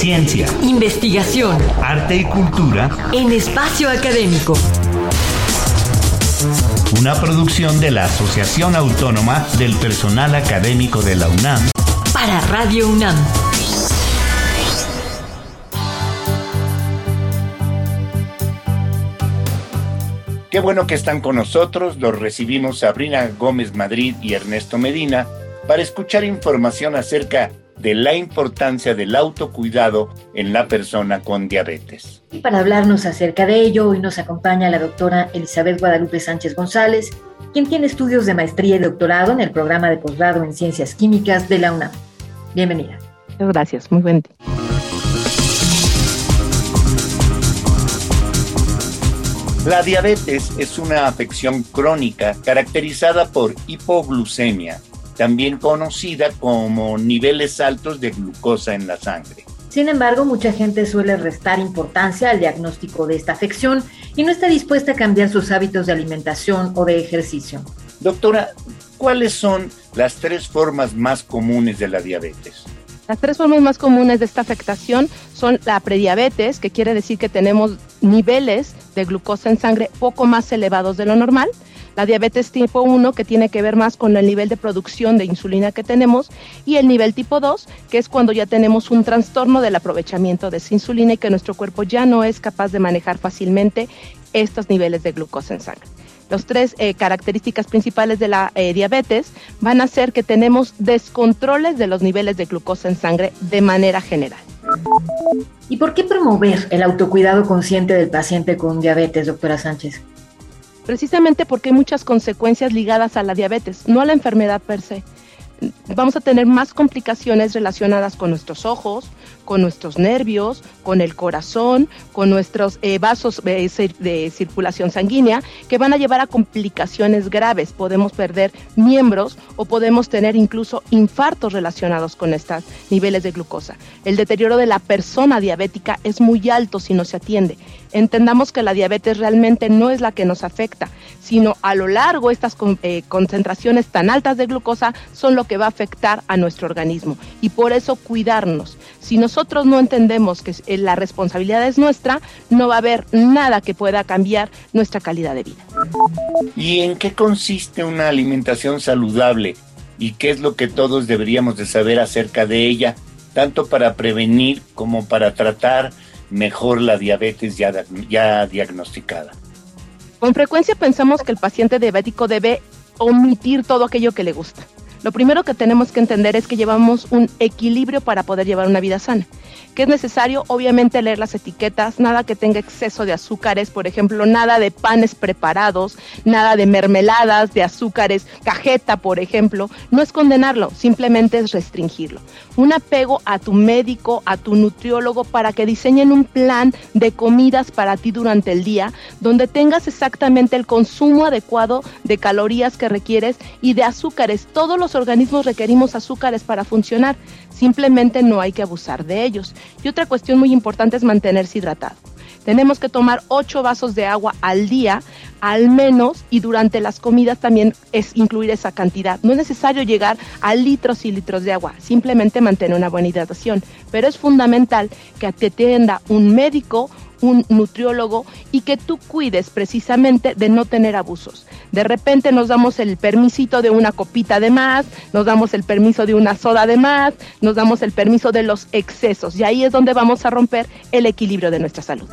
Ciencia, investigación, arte y cultura en espacio académico. Una producción de la Asociación Autónoma del Personal Académico de la UNAM. Para Radio UNAM. Qué bueno que están con nosotros. Los recibimos Sabrina Gómez Madrid y Ernesto Medina para escuchar información acerca de la importancia del autocuidado en la persona con diabetes. Y para hablarnos acerca de ello, hoy nos acompaña la doctora Elizabeth Guadalupe Sánchez González, quien tiene estudios de maestría y doctorado en el programa de posgrado en Ciencias Químicas de la UNAM. Bienvenida. Gracias, muy buen día. La diabetes es una afección crónica caracterizada por hipoglucemia, también conocida como niveles altos de glucosa en la sangre. Sin embargo, mucha gente suele restar importancia al diagnóstico de esta afección y no está dispuesta a cambiar sus hábitos de alimentación o de ejercicio. Doctora, ¿cuáles son las tres formas más comunes de la diabetes? Las tres formas más comunes de esta afectación son la prediabetes, que quiere decir que tenemos niveles de glucosa en sangre poco más elevados de lo normal. La diabetes tipo 1, que tiene que ver más con el nivel de producción de insulina que tenemos, y el nivel tipo 2, que es cuando ya tenemos un trastorno del aprovechamiento de esa insulina y que nuestro cuerpo ya no es capaz de manejar fácilmente estos niveles de glucosa en sangre. Las tres eh, características principales de la eh, diabetes van a ser que tenemos descontroles de los niveles de glucosa en sangre de manera general. ¿Y por qué promover el autocuidado consciente del paciente con diabetes, doctora Sánchez? Precisamente porque hay muchas consecuencias ligadas a la diabetes, no a la enfermedad per se vamos a tener más complicaciones relacionadas con nuestros ojos, con nuestros nervios, con el corazón, con nuestros eh, vasos de circulación sanguínea, que van a llevar a complicaciones graves. Podemos perder miembros o podemos tener incluso infartos relacionados con estos niveles de glucosa. El deterioro de la persona diabética es muy alto si no se atiende. Entendamos que la diabetes realmente no es la que nos afecta, sino a lo largo estas eh, concentraciones tan altas de glucosa son lo que va a afectar a nuestro organismo. Y por eso cuidarnos. Si nosotros no entendemos que eh, la responsabilidad es nuestra, no va a haber nada que pueda cambiar nuestra calidad de vida. ¿Y en qué consiste una alimentación saludable? ¿Y qué es lo que todos deberíamos de saber acerca de ella, tanto para prevenir como para tratar mejor la diabetes ya, ya diagnosticada? Con frecuencia pensamos que el paciente diabético debe omitir todo aquello que le gusta. Lo primero que tenemos que entender es que llevamos un equilibrio para poder llevar una vida sana que es necesario obviamente leer las etiquetas, nada que tenga exceso de azúcares, por ejemplo, nada de panes preparados, nada de mermeladas, de azúcares, cajeta, por ejemplo, no es condenarlo, simplemente es restringirlo. Un apego a tu médico, a tu nutriólogo para que diseñen un plan de comidas para ti durante el día, donde tengas exactamente el consumo adecuado de calorías que requieres y de azúcares. Todos organismos requerimos azúcares para funcionar, simplemente no hay que abusar de ellos. Y otra cuestión muy importante es mantenerse hidratado. Tenemos que tomar 8 vasos de agua al día, al menos, y durante las comidas también es incluir esa cantidad. No es necesario llegar a litros y litros de agua, simplemente mantener una buena hidratación. Pero es fundamental que atienda un médico un nutriólogo y que tú cuides precisamente de no tener abusos. De repente nos damos el permisito de una copita de más, nos damos el permiso de una soda de más, nos damos el permiso de los excesos y ahí es donde vamos a romper el equilibrio de nuestra salud.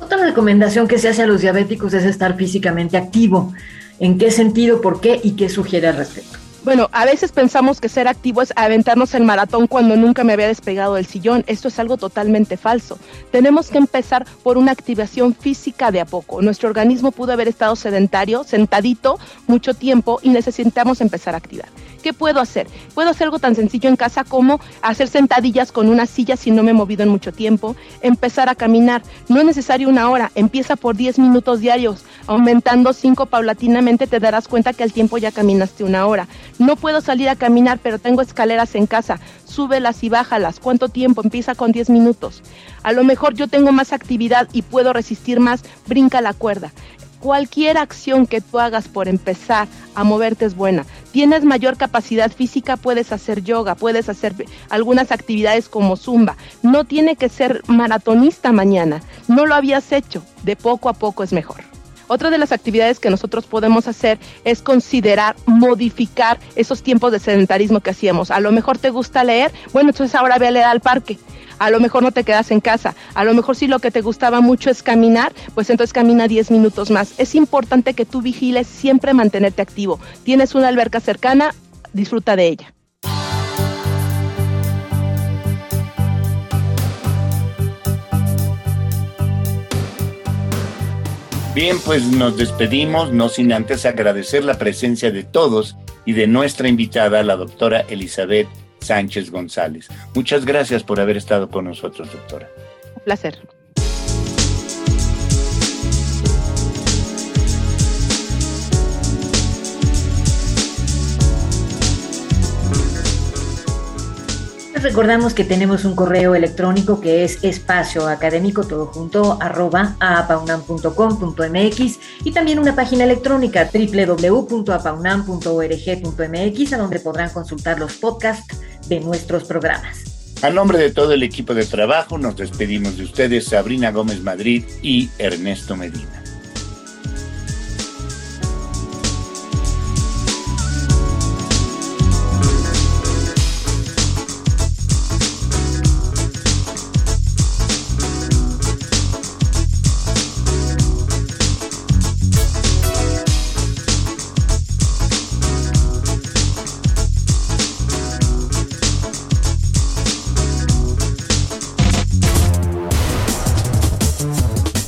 Otra recomendación que se hace a los diabéticos es estar físicamente activo. ¿En qué sentido, por qué y qué sugiere al respecto? Bueno, a veces pensamos que ser activo es aventarnos el maratón cuando nunca me había despegado del sillón. Esto es algo totalmente falso. Tenemos que empezar por una activación física de a poco. Nuestro organismo pudo haber estado sedentario, sentadito mucho tiempo y necesitamos empezar a activar. ¿Qué puedo hacer? Puedo hacer algo tan sencillo en casa como hacer sentadillas con una silla si no me he movido en mucho tiempo, empezar a caminar. No es necesario una hora, empieza por 10 minutos diarios, aumentando 5 paulatinamente te darás cuenta que al tiempo ya caminaste una hora. No puedo salir a caminar, pero tengo escaleras en casa. Súbelas y bájalas. ¿Cuánto tiempo? Empieza con 10 minutos. A lo mejor yo tengo más actividad y puedo resistir más. Brinca la cuerda. Cualquier acción que tú hagas por empezar a moverte es buena. tienes mayor capacidad física, puedes hacer yoga, puedes hacer algunas actividades como zumba. No tiene que ser maratonista mañana. No lo habías hecho. De poco a poco es mejor. Otra de las actividades que nosotros podemos hacer es considerar modificar esos tiempos de sedentarismo que hacíamos. A lo mejor te gusta leer, bueno, entonces ahora ve a leer al parque. A lo mejor no te quedas en casa. A lo mejor si lo que te gustaba mucho es caminar, pues entonces camina 10 minutos más. Es importante que tú vigiles siempre mantenerte activo. Tienes una alberca cercana, disfruta de ella. Bien, pues nos despedimos, no sin antes agradecer la presencia de todos y de nuestra invitada, la doctora Elizabeth Sánchez González. Muchas gracias por haber estado con nosotros, doctora. Un placer. recordamos que tenemos un correo electrónico que es espacio académico todo junto arroba apaunam.com.mx y también una página electrónica www.apaunam.org.mx a donde podrán consultar los podcasts de nuestros programas. A nombre de todo el equipo de trabajo nos despedimos de ustedes Sabrina Gómez Madrid y Ernesto Medina.